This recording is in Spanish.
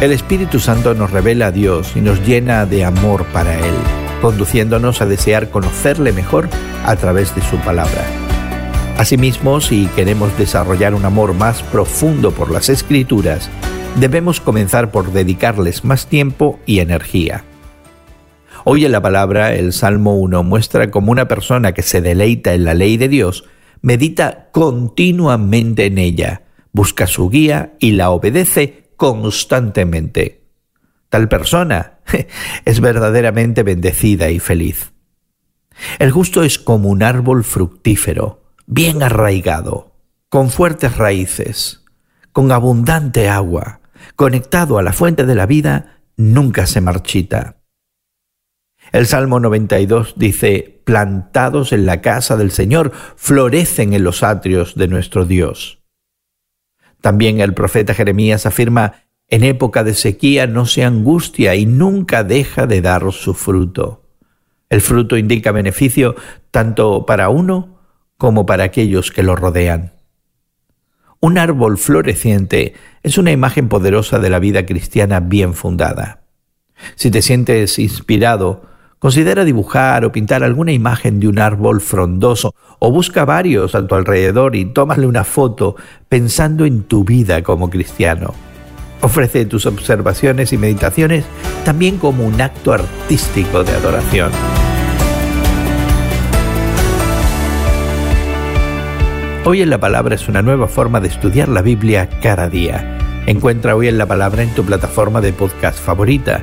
El Espíritu Santo nos revela a Dios y nos llena de amor para Él, conduciéndonos a desear conocerle mejor a través de su palabra. Asimismo, si queremos desarrollar un amor más profundo por las Escrituras, debemos comenzar por dedicarles más tiempo y energía. Hoy en la palabra, el Salmo 1 muestra como una persona que se deleita en la ley de Dios, medita continuamente en ella, busca su guía y la obedece constantemente. Tal persona es verdaderamente bendecida y feliz. El justo es como un árbol fructífero, bien arraigado, con fuertes raíces, con abundante agua, conectado a la fuente de la vida, nunca se marchita. El Salmo 92 dice, plantados en la casa del Señor, florecen en los atrios de nuestro Dios. También el profeta Jeremías afirma, en época de sequía no se angustia y nunca deja de dar su fruto. El fruto indica beneficio tanto para uno como para aquellos que lo rodean. Un árbol floreciente es una imagen poderosa de la vida cristiana bien fundada. Si te sientes inspirado, considera dibujar o pintar alguna imagen de un árbol frondoso o busca varios a tu alrededor y tómale una foto pensando en tu vida como cristiano. Ofrece tus observaciones y meditaciones también como un acto artístico de adoración. Hoy en la Palabra es una nueva forma de estudiar la Biblia cada día. Encuentra Hoy en la Palabra en tu plataforma de podcast favorita.